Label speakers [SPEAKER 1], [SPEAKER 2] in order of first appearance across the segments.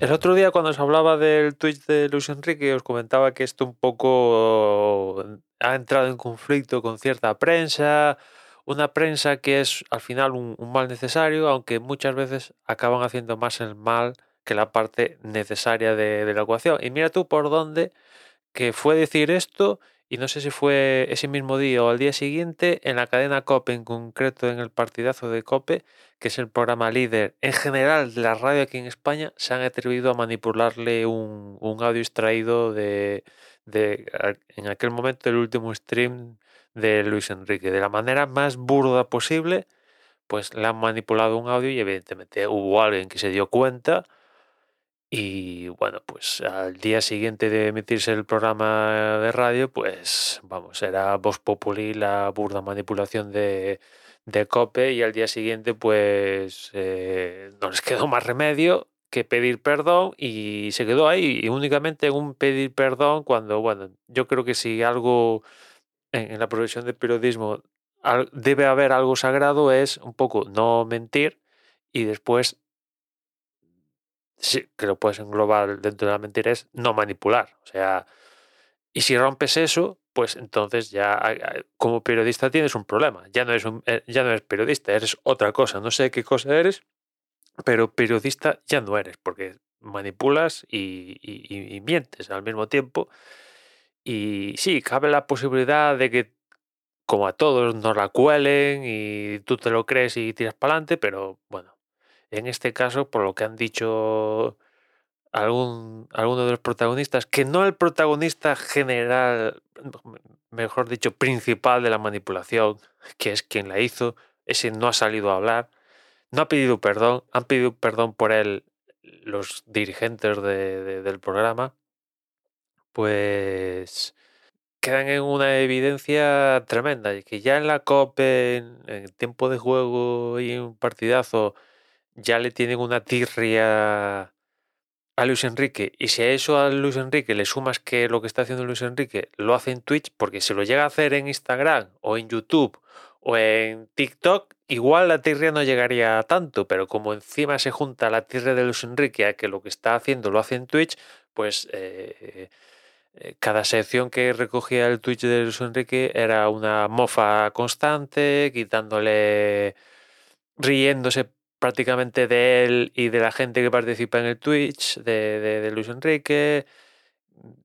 [SPEAKER 1] El otro día cuando os hablaba del Twitch de Luis Enrique os comentaba que esto un poco ha entrado en conflicto con cierta prensa, una prensa que es al final un, mal necesario, aunque muchas veces acaban haciendo más el mal que la parte necesaria de, de la ecuación. Y mira tú por dónde que fue decir esto y no sé si fue ese mismo día o al día siguiente en la cadena COPE, en concreto en el partidazo de COPE, que es el programa líder en general de la radio aquí en España, se han atrevido a manipularle un, audio extraído de, en aquel momento el último stream de Luis Enrique. De la manera más burda posible, pues le han manipulado un audio y evidentemente hubo alguien que se dio cuenta y bueno, pues al día siguiente de emitirse el programa de radio, pues vamos, era Voz Populi la burda manipulación de, de COPE y al día siguiente pues eh, no les quedó más remedio que pedir perdón y se quedó ahí y únicamente un pedir perdón cuando, bueno, yo creo que si algo en, en la profesión del periodismo debe haber algo sagrado es un poco no mentir y después sí, que lo puedes englobar dentro de la mentira, es no manipular. O sea, y si rompes eso, pues entonces ya como periodista tienes un problema. Ya no eres, eh, ya no eres periodista, eres otra cosa. No sé qué cosa eres, pero periodista ya no eres, porque manipulas y, y mientes al mismo tiempo. Y sí, cabe la posibilidad de que, como a todos, nos la cuelen y tú te lo crees y tiras para adelante, pero bueno, en este caso, por lo que han dicho algún, alguno de los protagonistas, que no el protagonista general, mejor dicho, principal de la manipulación, que es quien la hizo, ese no ha salido a hablar, no ha pedido perdón, han pedido perdón por él los dirigentes del programa, pues quedan en una evidencia tremenda, que ya en la COP, en, en tiempo de juego y un partidazo, ya le tienen una tirria a Luis Enrique. Y si a eso a Luis Enrique le sumas que lo que está haciendo Luis Enrique lo hace en Twitch, porque si lo llega a hacer en Instagram o en YouTube o en TikTok, igual la tirria no llegaría a tanto, pero como encima se junta la tirria de Luis Enrique a que lo que está haciendo lo hace en Twitch, pues eh, eh, cada sección que recogía el Twitch de Luis Enrique era una mofa constante, quitándole, riéndose prácticamente de él y de la gente que participa en el Twitch, de, Luis Enrique,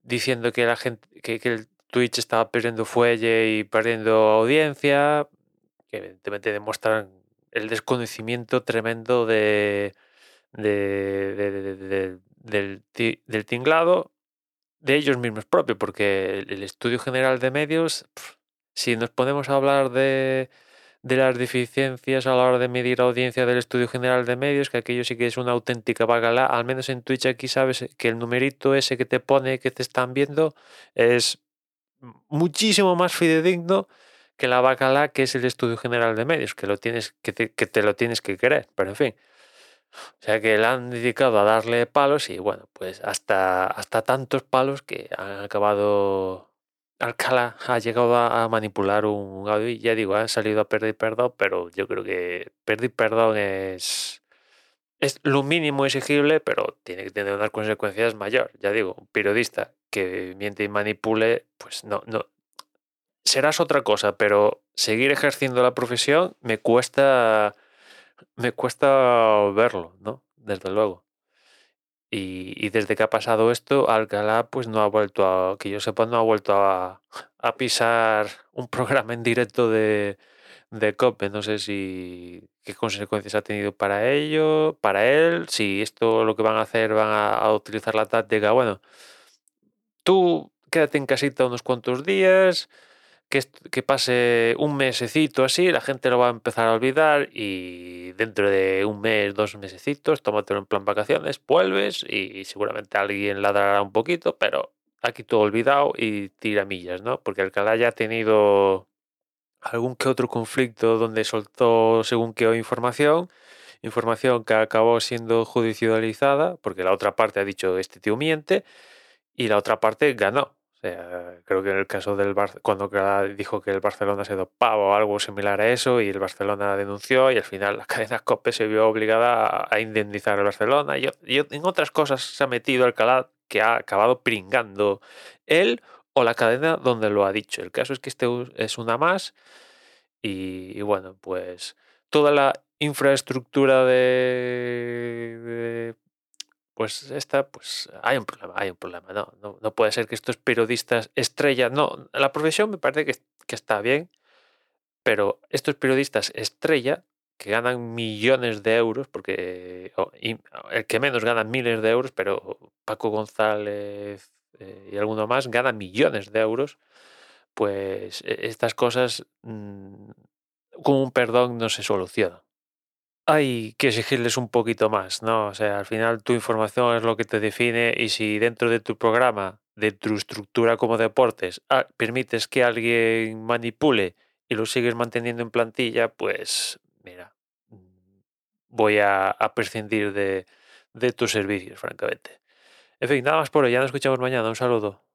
[SPEAKER 1] diciendo que la gente, que, el Twitch estaba perdiendo fuelle y perdiendo audiencia, que evidentemente demuestran el desconocimiento tremendo de, del, del, tinglado de ellos mismos propios, porque el, estudio general de medios, si nos ponemos a hablar de de las deficiencias a la hora de medir audiencia del estudio general de medios, que aquello sí que es una auténtica bagala. Al menos en Twitch aquí sabes que el numerito ese que te pone que te están viendo es muchísimo más fidedigno que la bacala que es el estudio general de medios, que, lo tienes, que, te, lo tienes que creer. Pero en fin. O sea que le han dedicado a darle palos y bueno, pues hasta, hasta tantos palos que han acabado Alcalá ha llegado a, manipular un audio ya digo, ha salido a pedir perdón, pero yo creo que pedir perdón es, es lo mínimo exigible, pero tiene que tener unas consecuencias mayor. Ya digo, un periodista que miente y manipule, pues no, no. Serás otra cosa, pero seguir ejerciendo la profesión me cuesta, me cuesta verlo, ¿no? Desde luego. Y, desde que ha pasado esto, Alcalá pues no ha vuelto a, que yo sepa, no ha vuelto a, pisar un programa en directo de, de COPE. No sé si qué consecuencias ha tenido para ello, para él, si esto lo que van a hacer, van a, utilizar la táctica, bueno, tú quédate en casita unos cuantos días, que, pase un mesecito así, la gente lo va a empezar a olvidar y dentro de un mes, dos mesecitos, tómatelo en plan vacaciones, vuelves y seguramente alguien ladrará un poquito, pero aquí todo olvidado y tira millas, ¿no? Porque Alcalá ya ha tenido algún que otro conflicto donde soltó según qué información, información que acabó siendo judicializada, porque la otra parte ha dicho este tío miente, y la otra parte ganó sea, creo que en el caso del Bar cuando dijo que el Barcelona se dopaba o algo similar a eso y el Barcelona denunció y al final la cadena COPE se vio obligada a indemnizar al Barcelona y, en otras cosas se ha metido Alcalá que ha acabado pringando él o la cadena donde lo ha dicho. El caso es que este es una más y, bueno, pues toda la infraestructura de pues esta, pues hay un problema, hay un problema. No, no, puede ser que estos periodistas estrellas, no, la profesión me parece que, está bien, pero estos periodistas estrella que ganan millones de euros, porque el que menos gana miles de euros, pero Paco González eh, y alguno más gana millones de euros, pues e, estas cosas mm, con un perdón no se solucionan hay que exigirles un poquito más, ¿no? O sea, al final tu información es lo que te define y si dentro de tu programa, de tu estructura como deportes, ah, permites que alguien manipule y lo sigues manteniendo en plantilla, pues mira, voy a, prescindir de, de tus servicios, francamente. En fin, nada más por hoy, ya nos escuchamos mañana, un saludo.